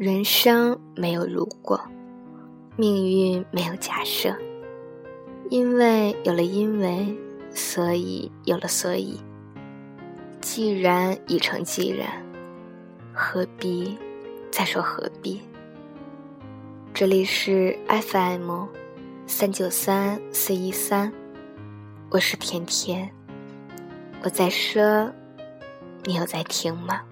人生没有如果，命运没有假设，因为有了因为，所以有了所以。既然已成既然，何必再说何必？这里是 FM 三九三四一三，我是甜甜。我在说，你有在听吗？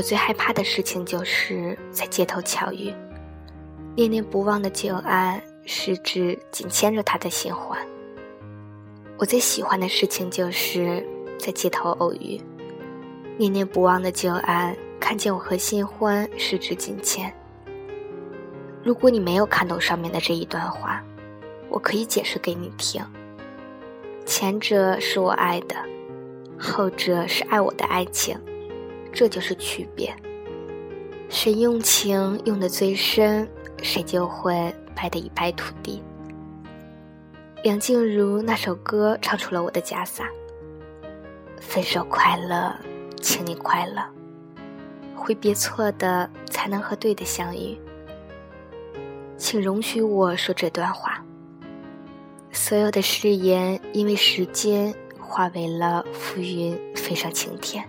我最害怕的事情就是在街头巧遇，念念不忘的旧爱，是指紧牵着他的新欢。我最喜欢的事情就是在街头偶遇，念念不忘的旧爱，看见我和新欢十指紧牵。如果你没有看懂上面的这一段话，我可以解释给你听。前者是我爱的，后者是爱我的爱情。这就是区别。谁用情用的最深，谁就会败得一败涂地。梁静茹那首歌唱出了我的假洒。分手快乐，请你快乐。挥别错的，才能和对的相遇。请容许我说这段话。所有的誓言，因为时间化为了浮云，飞上青天。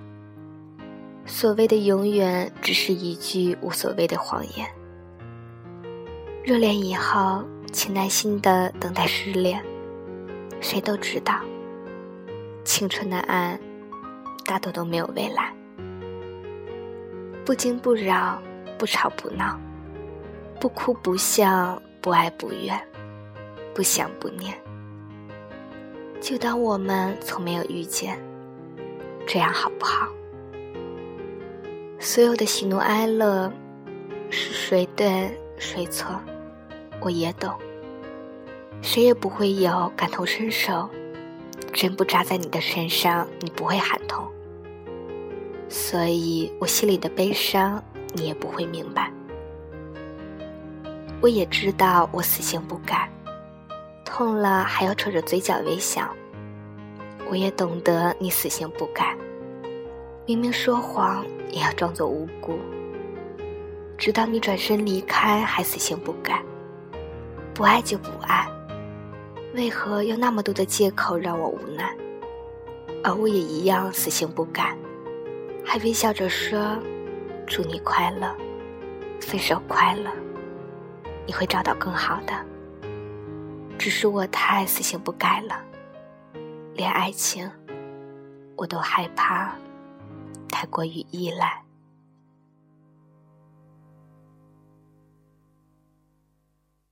所谓的永远，只是一句无所谓的谎言。热恋以后，请耐心的等待失恋。谁都知道，青春的爱，大多都没有未来。不惊不扰，不吵不闹，不哭不笑，不爱不怨，不想不念。就当我们从没有遇见，这样好不好？所有的喜怒哀乐，是谁对谁错，我也懂。谁也不会有感同身受，针不扎在你的身上，你不会喊痛。所以我心里的悲伤，你也不会明白。我也知道我死性不改，痛了还要扯着嘴角微笑。我也懂得你死性不改。明明说谎也要装作无辜，直到你转身离开还死性不改。不爱就不爱，为何要那么多的借口让我无奈？而我也一样死性不改，还微笑着说：“祝你快乐，分手快乐，你会找到更好的。”只是我太死性不改了，连爱情我都害怕。太过于依赖。